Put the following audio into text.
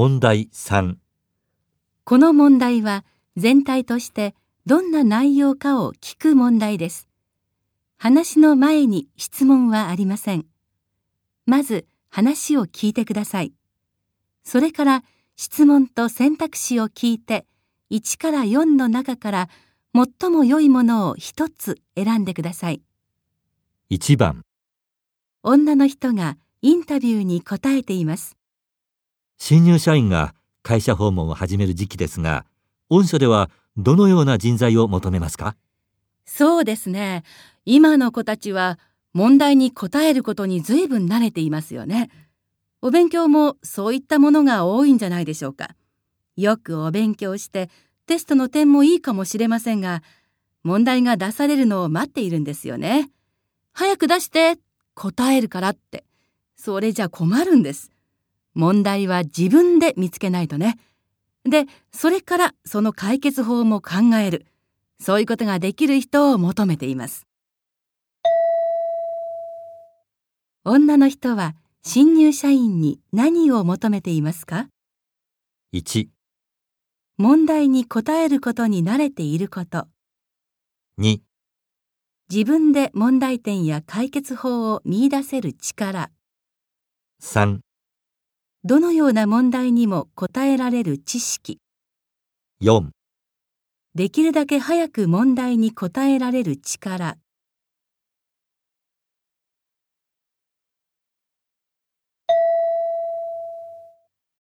問題3この問題は全体としてどんな内容かを聞く問題です。話の前に質問はありません。まず話を聞いてください。それから質問と選択肢を聞いて1から4の中から最も良いものを一つ選んでください。1番女の人がインタビューに答えています。新入社員が会社訪問を始める時期ですが御社ではどのような人材を求めますか？そうですね。今の子たちは問題に答えることに随分慣れていますよね。お勉強もそういったものが多いんじゃないでしょうか。よくお勉強してテストの点もいいかもしれませんが、問題が出されるのを待っているんですよね。早く出して答えるからって。それじゃ困るんです。問題は自分で見つけないとね。で、それからその解決法も考える。そういうことができる人を求めています。女の人は新入社員に何を求めていますか？1、問題に答えることに慣れていること。2、自分で問題点や解決法を見出せる力。3、どのような問題にも答えられる知識。4できるだけ早く問題に答えられる力。